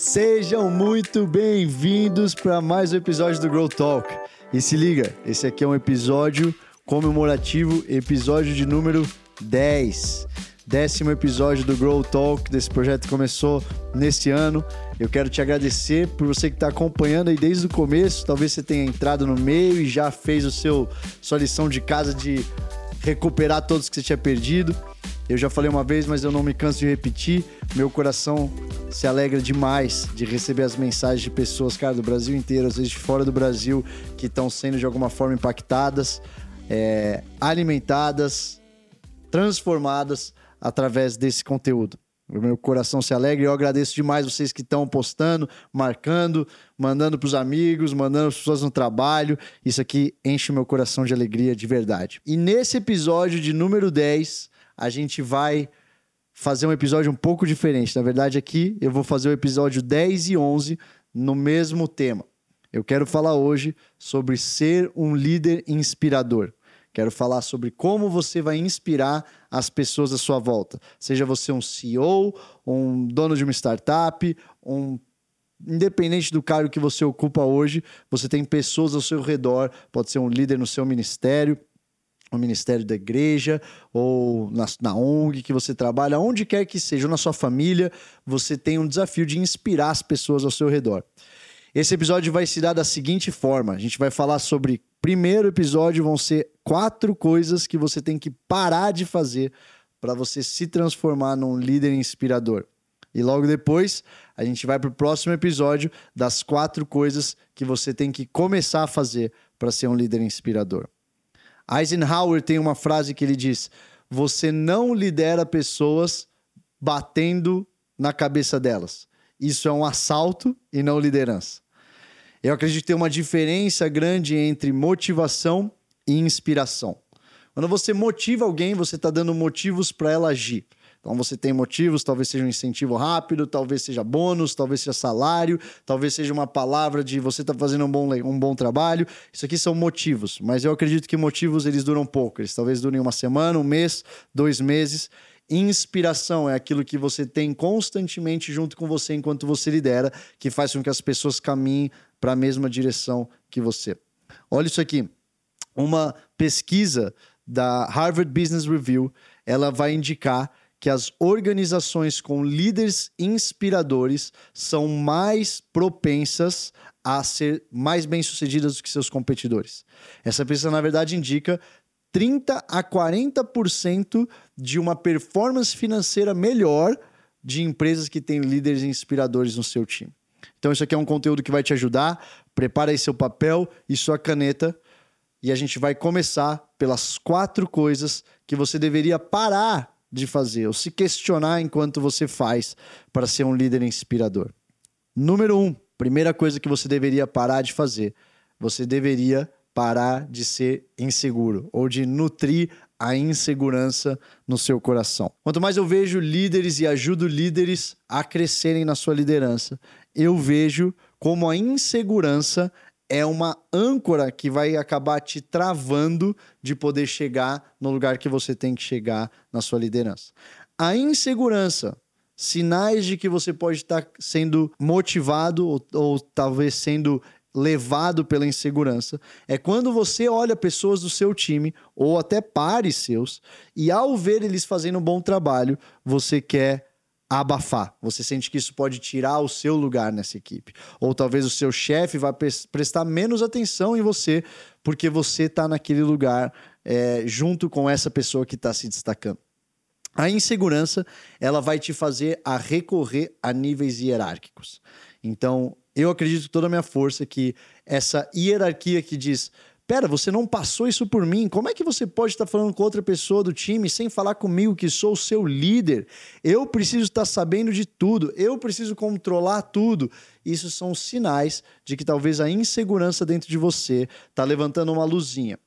Sejam muito bem-vindos para mais um episódio do Grow Talk. E se liga, esse aqui é um episódio comemorativo, episódio de número 10. Décimo episódio do Grow Talk, desse projeto que começou neste ano. Eu quero te agradecer por você que está acompanhando aí desde o começo. Talvez você tenha entrado no meio e já fez o seu sua lição de casa de recuperar todos que você tinha perdido. Eu já falei uma vez, mas eu não me canso de repetir. Meu coração se alegra demais de receber as mensagens de pessoas, cara, do Brasil inteiro, às vezes de fora do Brasil, que estão sendo de alguma forma impactadas, é, alimentadas, transformadas através desse conteúdo. Meu coração se alegra e eu agradeço demais vocês que estão postando, marcando, mandando para os amigos, mandando as pessoas no trabalho. Isso aqui enche o meu coração de alegria de verdade. E nesse episódio de número 10, a gente vai fazer um episódio um pouco diferente. Na verdade, aqui eu vou fazer o episódio 10 e 11 no mesmo tema. Eu quero falar hoje sobre ser um líder inspirador. Quero falar sobre como você vai inspirar as pessoas à sua volta. Seja você um CEO, um dono de uma startup, um independente do cargo que você ocupa hoje, você tem pessoas ao seu redor, pode ser um líder no seu ministério, no ministério da igreja ou na, na, ONG que você trabalha, onde quer que seja, ou na sua família, você tem um desafio de inspirar as pessoas ao seu redor. Esse episódio vai se dar da seguinte forma: a gente vai falar sobre. Primeiro episódio vão ser quatro coisas que você tem que parar de fazer para você se transformar num líder inspirador. E logo depois, a gente vai para o próximo episódio das quatro coisas que você tem que começar a fazer para ser um líder inspirador. Eisenhower tem uma frase que ele diz: Você não lidera pessoas batendo na cabeça delas. Isso é um assalto e não liderança. Eu acredito que tem uma diferença grande entre motivação e inspiração. Quando você motiva alguém, você está dando motivos para ela agir. Então você tem motivos, talvez seja um incentivo rápido, talvez seja bônus, talvez seja salário, talvez seja uma palavra de você está fazendo um bom, um bom trabalho. Isso aqui são motivos, mas eu acredito que motivos eles duram pouco. Eles talvez durem uma semana, um mês, dois meses. Inspiração é aquilo que você tem constantemente junto com você enquanto você lidera, que faz com que as pessoas caminhem para a mesma direção que você. Olha isso aqui. Uma pesquisa da Harvard Business Review, ela vai indicar que as organizações com líderes inspiradores são mais propensas a ser mais bem-sucedidas do que seus competidores. Essa pesquisa, na verdade, indica 30 a 40% de uma performance financeira melhor de empresas que têm líderes inspiradores no seu time. Então, isso aqui é um conteúdo que vai te ajudar. Prepara aí seu papel e sua caneta. E a gente vai começar pelas quatro coisas que você deveria parar de fazer, ou se questionar enquanto você faz para ser um líder inspirador. Número um, primeira coisa que você deveria parar de fazer, você deveria parar de ser inseguro ou de nutrir a insegurança no seu coração. Quanto mais eu vejo líderes e ajudo líderes a crescerem na sua liderança, eu vejo como a insegurança é uma âncora que vai acabar te travando de poder chegar no lugar que você tem que chegar na sua liderança. A insegurança, sinais de que você pode estar sendo motivado ou, ou talvez sendo levado pela insegurança é quando você olha pessoas do seu time ou até pares seus e ao ver eles fazendo um bom trabalho, você quer abafar. Você sente que isso pode tirar o seu lugar nessa equipe. Ou talvez o seu chefe vai prestar menos atenção em você porque você está naquele lugar é, junto com essa pessoa que está se destacando. A insegurança ela vai te fazer a recorrer a níveis hierárquicos. Então, eu acredito toda a minha força que essa hierarquia que diz Pera, você não passou isso por mim. Como é que você pode estar falando com outra pessoa do time sem falar comigo que sou o seu líder? Eu preciso estar sabendo de tudo, eu preciso controlar tudo. Isso são sinais de que talvez a insegurança dentro de você está levantando uma luzinha.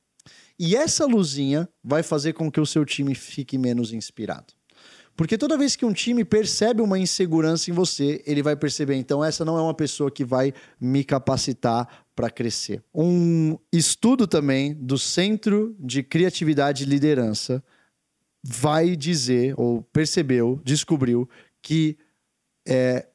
E essa luzinha vai fazer com que o seu time fique menos inspirado. Porque toda vez que um time percebe uma insegurança em você, ele vai perceber, então essa não é uma pessoa que vai me capacitar para crescer. Um estudo também do Centro de Criatividade e Liderança vai dizer, ou percebeu, descobriu, que é,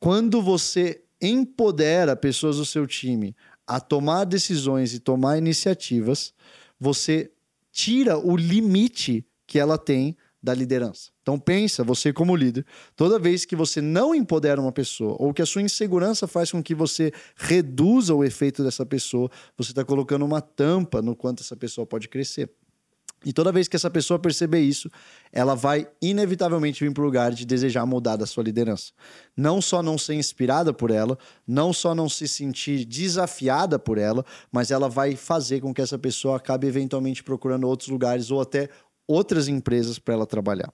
quando você empodera pessoas do seu time a tomar decisões e tomar iniciativas, você tira o limite que ela tem da liderança. Então pensa, você como líder, toda vez que você não empodera uma pessoa ou que a sua insegurança faz com que você reduza o efeito dessa pessoa, você está colocando uma tampa no quanto essa pessoa pode crescer. E toda vez que essa pessoa perceber isso, ela vai inevitavelmente vir para o lugar de desejar mudar da sua liderança. Não só não ser inspirada por ela, não só não se sentir desafiada por ela, mas ela vai fazer com que essa pessoa acabe eventualmente procurando outros lugares ou até outras empresas para ela trabalhar.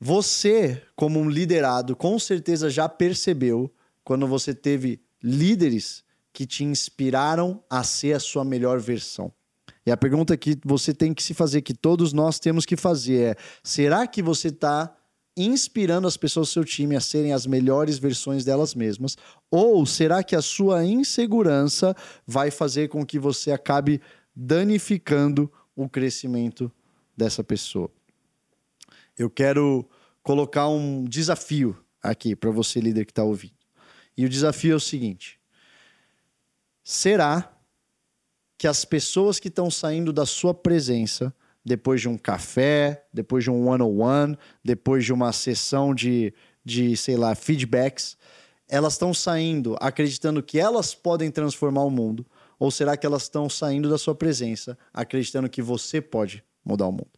Você, como um liderado, com certeza já percebeu quando você teve líderes que te inspiraram a ser a sua melhor versão. E a pergunta que você tem que se fazer, que todos nós temos que fazer é: será que você está inspirando as pessoas do seu time a serem as melhores versões delas mesmas? Ou será que a sua insegurança vai fazer com que você acabe danificando o crescimento dessa pessoa? Eu quero colocar um desafio aqui para você, líder que está ouvindo. E o desafio é o seguinte: será que as pessoas que estão saindo da sua presença, depois de um café, depois de um one-on-one, depois de uma sessão de, de sei lá, feedbacks, elas estão saindo acreditando que elas podem transformar o mundo? Ou será que elas estão saindo da sua presença acreditando que você pode mudar o mundo?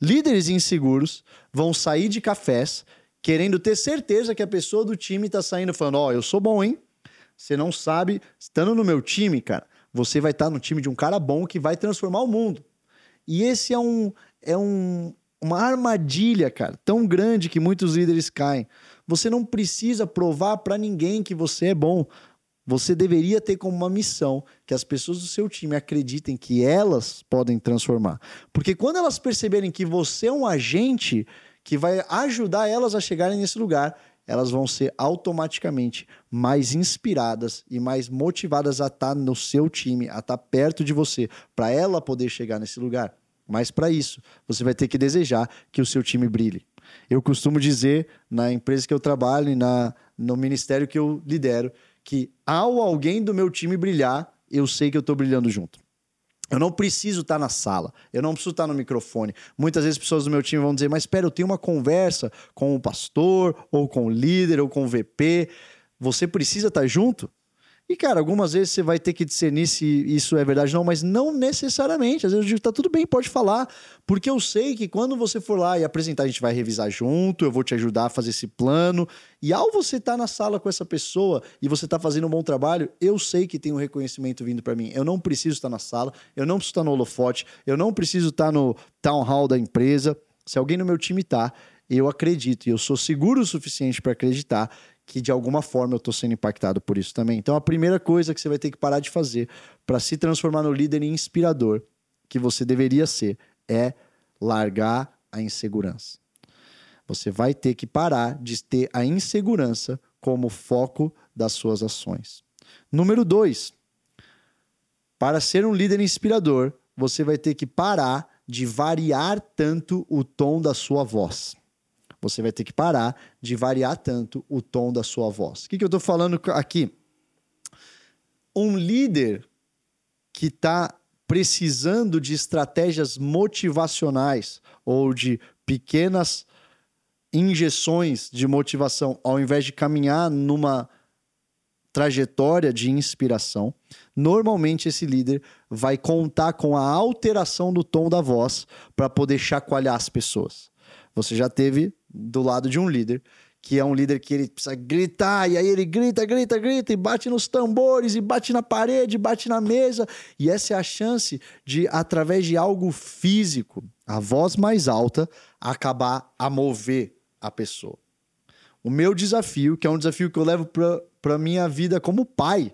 Líderes inseguros vão sair de cafés querendo ter certeza que a pessoa do time está saindo falando: Ó, oh, eu sou bom, hein? Você não sabe, estando no meu time, cara, você vai estar no time de um cara bom que vai transformar o mundo. E esse é um é um, uma armadilha, cara, tão grande que muitos líderes caem. Você não precisa provar para ninguém que você é bom. Você deveria ter como uma missão que as pessoas do seu time acreditem que elas podem transformar. Porque quando elas perceberem que você é um agente que vai ajudar elas a chegarem nesse lugar, elas vão ser automaticamente mais inspiradas e mais motivadas a estar no seu time, a estar perto de você, para ela poder chegar nesse lugar. Mas para isso, você vai ter que desejar que o seu time brilhe. Eu costumo dizer na empresa que eu trabalho e na, no ministério que eu lidero que ao alguém do meu time brilhar, eu sei que eu estou brilhando junto. Eu não preciso estar na sala, eu não preciso estar no microfone. Muitas vezes pessoas do meu time vão dizer, mas espera, eu tenho uma conversa com o pastor, ou com o líder, ou com o VP. Você precisa estar junto? E, cara, algumas vezes você vai ter que discernir se isso é verdade ou não, mas não necessariamente. Às vezes eu digo, tá tudo bem, pode falar. Porque eu sei que quando você for lá e apresentar, a gente vai revisar junto, eu vou te ajudar a fazer esse plano. E ao você estar tá na sala com essa pessoa e você tá fazendo um bom trabalho, eu sei que tem um reconhecimento vindo para mim. Eu não preciso estar na sala, eu não preciso estar no holofote, eu não preciso estar no town hall da empresa. Se alguém no meu time tá, eu acredito e eu sou seguro o suficiente para acreditar que de alguma forma eu estou sendo impactado por isso também. Então a primeira coisa que você vai ter que parar de fazer para se transformar no líder inspirador que você deveria ser é largar a insegurança. Você vai ter que parar de ter a insegurança como foco das suas ações. Número dois, para ser um líder inspirador, você vai ter que parar de variar tanto o tom da sua voz você vai ter que parar de variar tanto o tom da sua voz. O que, que eu estou falando aqui? Um líder que está precisando de estratégias motivacionais ou de pequenas injeções de motivação, ao invés de caminhar numa trajetória de inspiração, normalmente esse líder vai contar com a alteração do tom da voz para poder chacoalhar as pessoas. Você já teve do lado de um líder, que é um líder que ele precisa gritar, e aí ele grita, grita, grita, e bate nos tambores, e bate na parede, bate na mesa. E essa é a chance de, através de algo físico, a voz mais alta, acabar a mover a pessoa. O meu desafio, que é um desafio que eu levo para a minha vida como pai,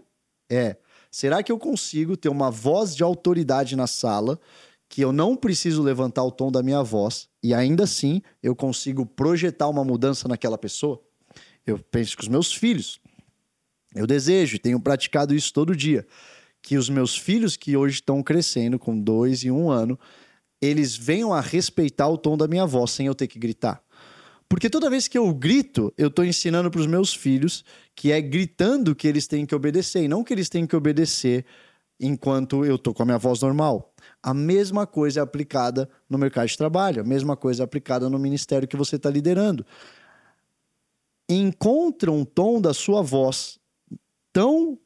é: será que eu consigo ter uma voz de autoridade na sala que eu não preciso levantar o tom da minha voz e ainda assim eu consigo projetar uma mudança naquela pessoa. Eu penso com os meus filhos. Eu desejo e tenho praticado isso todo dia. Que os meus filhos, que hoje estão crescendo com dois e um ano, eles venham a respeitar o tom da minha voz sem eu ter que gritar. Porque toda vez que eu grito, eu estou ensinando para os meus filhos que é gritando que eles têm que obedecer, e não que eles têm que obedecer enquanto eu estou com a minha voz normal. A mesma coisa é aplicada no mercado de trabalho, a mesma coisa é aplicada no ministério que você está liderando. Encontra um tom da sua voz tão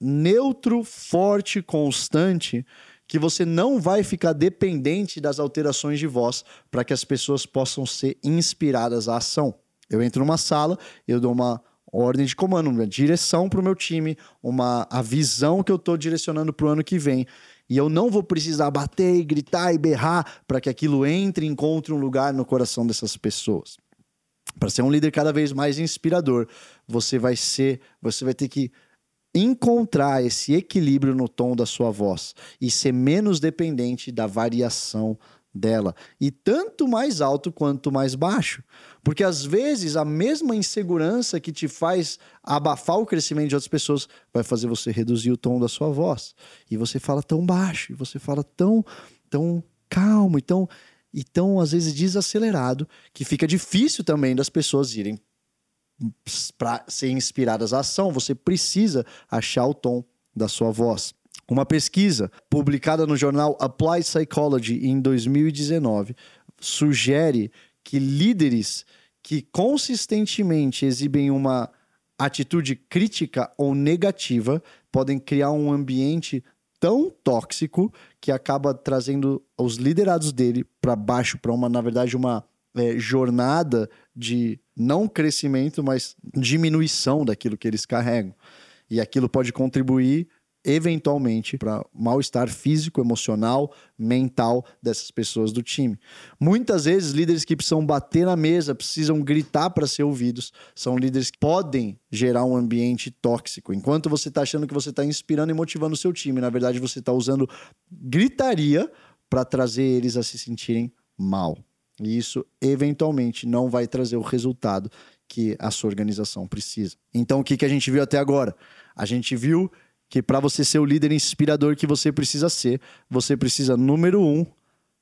neutro, forte, constante, que você não vai ficar dependente das alterações de voz para que as pessoas possam ser inspiradas à ação. Eu entro numa sala, eu dou uma ordem de comando, uma direção para o meu time, uma a visão que eu estou direcionando para o ano que vem. E eu não vou precisar bater e gritar e berrar para que aquilo entre e encontre um lugar no coração dessas pessoas. Para ser um líder cada vez mais inspirador, você vai ser, você vai ter que encontrar esse equilíbrio no tom da sua voz e ser menos dependente da variação dela. E tanto mais alto quanto mais baixo. Porque às vezes a mesma insegurança que te faz abafar o crescimento de outras pessoas vai fazer você reduzir o tom da sua voz. E você fala tão baixo, e você fala tão, tão calmo, e tão, e tão às vezes desacelerado, que fica difícil também das pessoas irem para ser inspiradas à ação, você precisa achar o tom da sua voz. Uma pesquisa publicada no jornal Applied Psychology em 2019 sugere que líderes que consistentemente exibem uma atitude crítica ou negativa podem criar um ambiente tão tóxico que acaba trazendo os liderados dele para baixo, para uma, na verdade, uma é, jornada de não crescimento, mas diminuição daquilo que eles carregam. E aquilo pode contribuir eventualmente para mal-estar físico, emocional, mental dessas pessoas do time. Muitas vezes líderes que precisam bater na mesa, precisam gritar para ser ouvidos, são líderes que podem gerar um ambiente tóxico. Enquanto você está achando que você está inspirando e motivando o seu time, na verdade você está usando gritaria para trazer eles a se sentirem mal. E isso, eventualmente, não vai trazer o resultado que a sua organização precisa. Então, o que, que a gente viu até agora? A gente viu que para você ser o líder inspirador que você precisa ser, você precisa, número um,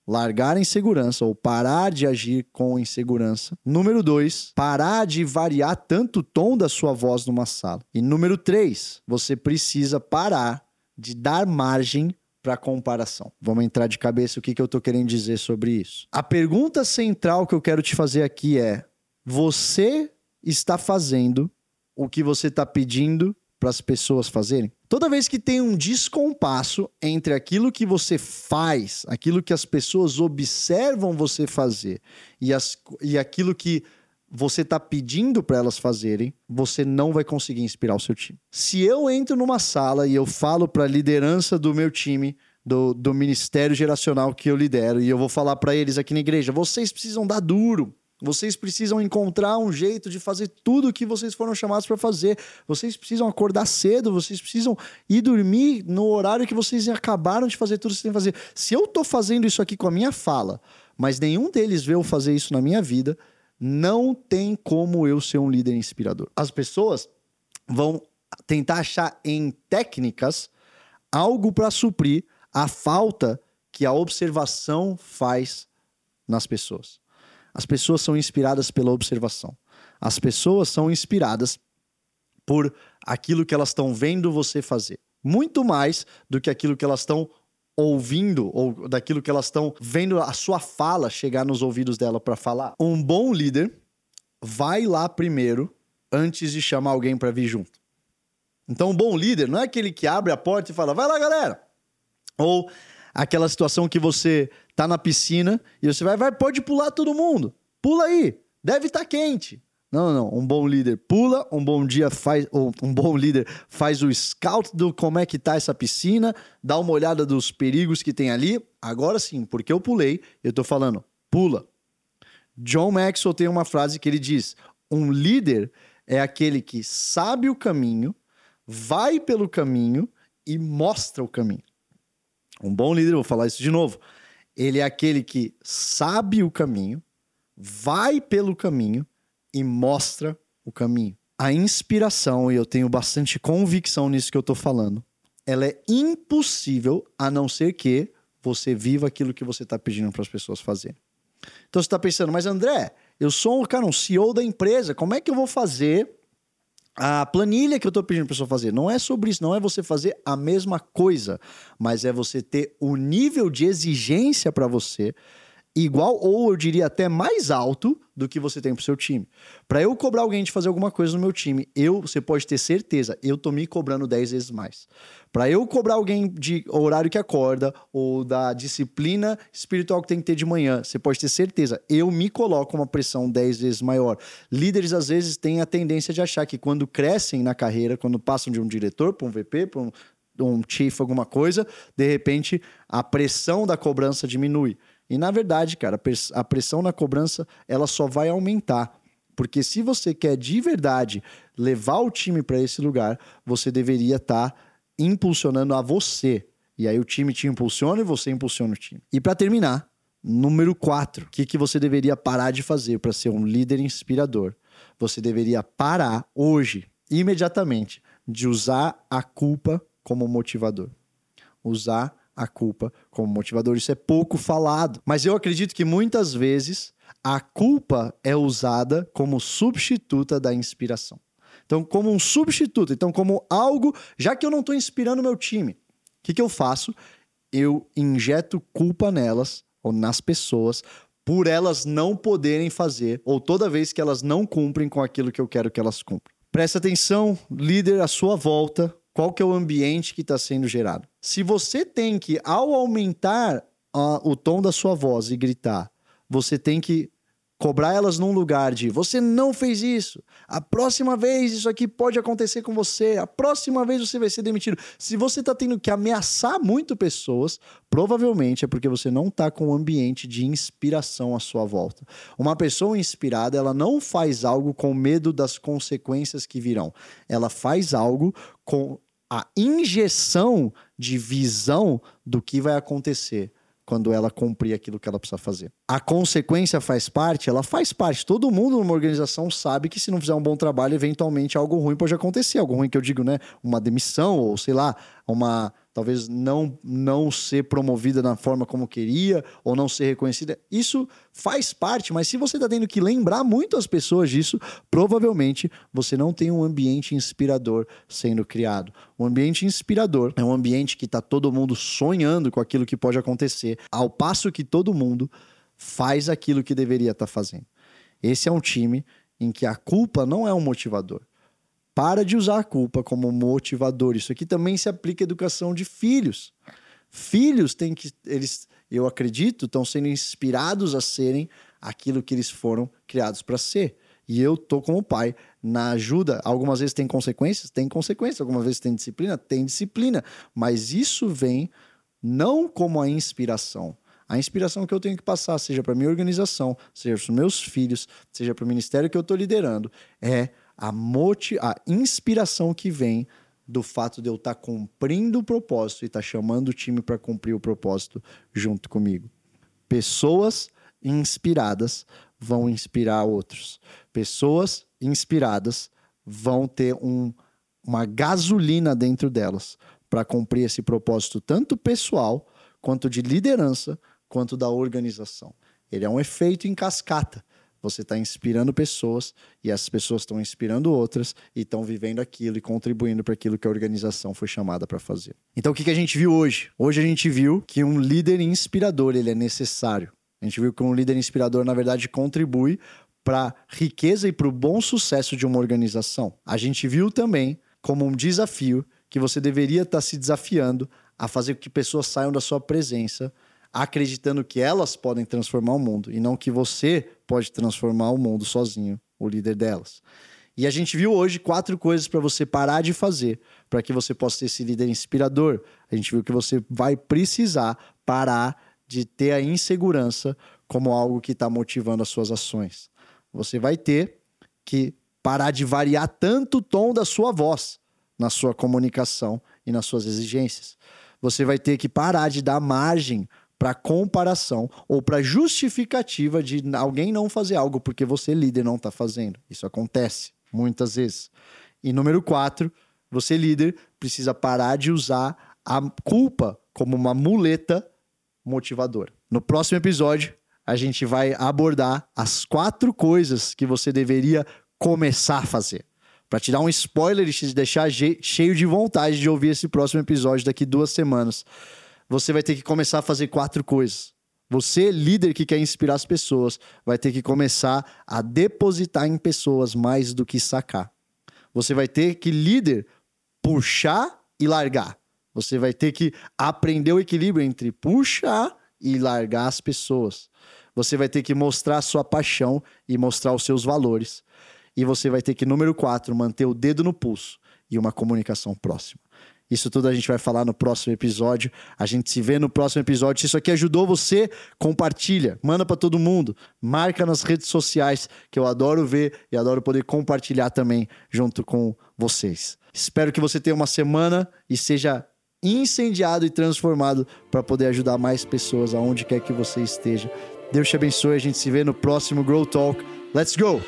largar a insegurança ou parar de agir com insegurança. Número dois, parar de variar tanto o tom da sua voz numa sala. E número três, você precisa parar de dar margem para comparação. Vamos entrar de cabeça o que, que eu estou querendo dizer sobre isso. A pergunta central que eu quero te fazer aqui é: você está fazendo o que você está pedindo para as pessoas fazerem? Toda vez que tem um descompasso entre aquilo que você faz, aquilo que as pessoas observam você fazer e, as, e aquilo que você está pedindo para elas fazerem, você não vai conseguir inspirar o seu time. Se eu entro numa sala e eu falo para a liderança do meu time, do, do ministério geracional que eu lidero, e eu vou falar para eles aqui na igreja: vocês precisam dar duro. Vocês precisam encontrar um jeito de fazer tudo o que vocês foram chamados para fazer. Vocês precisam acordar cedo, vocês precisam ir dormir no horário que vocês acabaram de fazer tudo que vocês têm que fazer. Se eu estou fazendo isso aqui com a minha fala, mas nenhum deles vê eu fazer isso na minha vida, não tem como eu ser um líder inspirador. As pessoas vão tentar achar em técnicas algo para suprir a falta que a observação faz nas pessoas. As pessoas são inspiradas pela observação. As pessoas são inspiradas por aquilo que elas estão vendo você fazer. Muito mais do que aquilo que elas estão ouvindo ou daquilo que elas estão vendo a sua fala chegar nos ouvidos dela para falar. Um bom líder vai lá primeiro antes de chamar alguém para vir junto. Então, um bom líder não é aquele que abre a porta e fala: "Vai lá, galera". Ou aquela situação que você tá na piscina e você vai, vai, pode pular todo mundo. Pula aí. Deve estar tá quente. Não, não, um bom líder pula, um bom dia faz, ou um bom líder faz o scout do como é que tá essa piscina, dá uma olhada dos perigos que tem ali. Agora sim, porque eu pulei, eu tô falando, pula. John Maxwell tem uma frase que ele diz: "Um líder é aquele que sabe o caminho, vai pelo caminho e mostra o caminho". Um bom líder, vou falar isso de novo. Ele é aquele que sabe o caminho, vai pelo caminho e mostra o caminho. A inspiração, e eu tenho bastante convicção nisso que eu estou falando, ela é impossível a não ser que você viva aquilo que você está pedindo para as pessoas fazerem. Então você está pensando, mas André, Eu sou, cara, um CEO da empresa. Como é que eu vou fazer a planilha que eu estou pedindo para pessoa fazer? Não é sobre isso, não é você fazer a mesma coisa, mas é você ter o nível de exigência para você igual ou eu diria até mais alto do que você tem pro seu time. Para eu cobrar alguém de fazer alguma coisa no meu time, eu, você pode ter certeza, eu tô me cobrando 10 vezes mais. Para eu cobrar alguém de horário que acorda ou da disciplina espiritual que tem que ter de manhã, você pode ter certeza, eu me coloco uma pressão 10 vezes maior. Líderes às vezes têm a tendência de achar que quando crescem na carreira, quando passam de um diretor para um VP, para um um chief, alguma coisa, de repente a pressão da cobrança diminui. E na verdade, cara, a pressão na cobrança ela só vai aumentar. Porque se você quer de verdade levar o time para esse lugar, você deveria estar tá impulsionando a você. E aí o time te impulsiona e você impulsiona o time. E para terminar, número 4, o que, que você deveria parar de fazer para ser um líder inspirador? Você deveria parar hoje, imediatamente, de usar a culpa como motivador. Usar a culpa como motivador. Isso é pouco falado. Mas eu acredito que muitas vezes a culpa é usada como substituta da inspiração. Então, como um substituto, então, como algo, já que eu não estou inspirando meu time, o que, que eu faço? Eu injeto culpa nelas ou nas pessoas por elas não poderem fazer, ou toda vez que elas não cumprem com aquilo que eu quero que elas cumpram. Presta atenção, líder, à sua volta, qual que é o ambiente que está sendo gerado. Se você tem que, ao aumentar o tom da sua voz e gritar, você tem que cobrar elas num lugar de você não fez isso, a próxima vez isso aqui pode acontecer com você, a próxima vez você vai ser demitido. Se você está tendo que ameaçar muito pessoas, provavelmente é porque você não está com um ambiente de inspiração à sua volta. Uma pessoa inspirada, ela não faz algo com medo das consequências que virão. Ela faz algo com a injeção de visão do que vai acontecer quando ela cumprir aquilo que ela precisa fazer. A consequência faz parte? Ela faz parte. Todo mundo numa organização sabe que se não fizer um bom trabalho, eventualmente algo ruim pode acontecer. Algo ruim que eu digo, né? Uma demissão ou sei lá, uma talvez não, não ser promovida na forma como queria ou não ser reconhecida. Isso faz parte, mas se você está tendo que lembrar muito as pessoas disso, provavelmente você não tem um ambiente inspirador sendo criado. Um ambiente inspirador é um ambiente que está todo mundo sonhando com aquilo que pode acontecer, ao passo que todo mundo faz aquilo que deveria estar tá fazendo. Esse é um time em que a culpa não é um motivador. Para de usar a culpa como motivador. Isso aqui também se aplica à educação de filhos. Filhos têm que. Eles, eu acredito, estão sendo inspirados a serem aquilo que eles foram criados para ser. E eu tô como pai na ajuda. Algumas vezes tem consequências, tem consequências. Algumas vezes tem disciplina, tem disciplina. Mas isso vem não como a inspiração. A inspiração que eu tenho que passar, seja para minha organização, seja para os meus filhos, seja para o ministério que eu estou liderando, é a, moti a inspiração que vem do fato de eu estar tá cumprindo o propósito e estar tá chamando o time para cumprir o propósito junto comigo. Pessoas inspiradas vão inspirar outros. Pessoas inspiradas vão ter um, uma gasolina dentro delas para cumprir esse propósito, tanto pessoal, quanto de liderança, quanto da organização. Ele é um efeito em cascata. Você está inspirando pessoas e essas pessoas estão inspirando outras e estão vivendo aquilo e contribuindo para aquilo que a organização foi chamada para fazer. Então, o que, que a gente viu hoje? Hoje a gente viu que um líder inspirador ele é necessário. A gente viu que um líder inspirador, na verdade, contribui para a riqueza e para o bom sucesso de uma organização. A gente viu também como um desafio que você deveria estar tá se desafiando a fazer com que pessoas saiam da sua presença acreditando que elas podem transformar o mundo e não que você pode transformar o mundo sozinho, o líder delas. E a gente viu hoje quatro coisas para você parar de fazer, para que você possa ter esse líder inspirador. A gente viu que você vai precisar parar de ter a insegurança como algo que está motivando as suas ações. Você vai ter que parar de variar tanto o tom da sua voz na sua comunicação e nas suas exigências. Você vai ter que parar de dar margem para comparação ou para justificativa de alguém não fazer algo porque você, líder, não está fazendo. Isso acontece muitas vezes. E número quatro, você, líder, precisa parar de usar a culpa como uma muleta motivadora. No próximo episódio, a gente vai abordar as quatro coisas que você deveria começar a fazer. Para te dar um spoiler e te deixar cheio de vontade de ouvir esse próximo episódio daqui duas semanas, você vai ter que começar a fazer quatro coisas. Você, líder que quer inspirar as pessoas, vai ter que começar a depositar em pessoas mais do que sacar. Você vai ter que, líder, puxar e largar. Você vai ter que aprender o equilíbrio entre puxar e largar as pessoas. Você vai ter que mostrar a sua paixão e mostrar os seus valores. E você vai ter que, número quatro, manter o dedo no pulso e uma comunicação próxima. Isso tudo a gente vai falar no próximo episódio. A gente se vê no próximo episódio. Se isso aqui ajudou você, compartilha, manda para todo mundo, marca nas redes sociais, que eu adoro ver e adoro poder compartilhar também junto com vocês. Espero que você tenha uma semana e seja incendiado e transformado para poder ajudar mais pessoas aonde quer que você esteja. Deus te abençoe. A gente se vê no próximo Grow Talk. Let's go!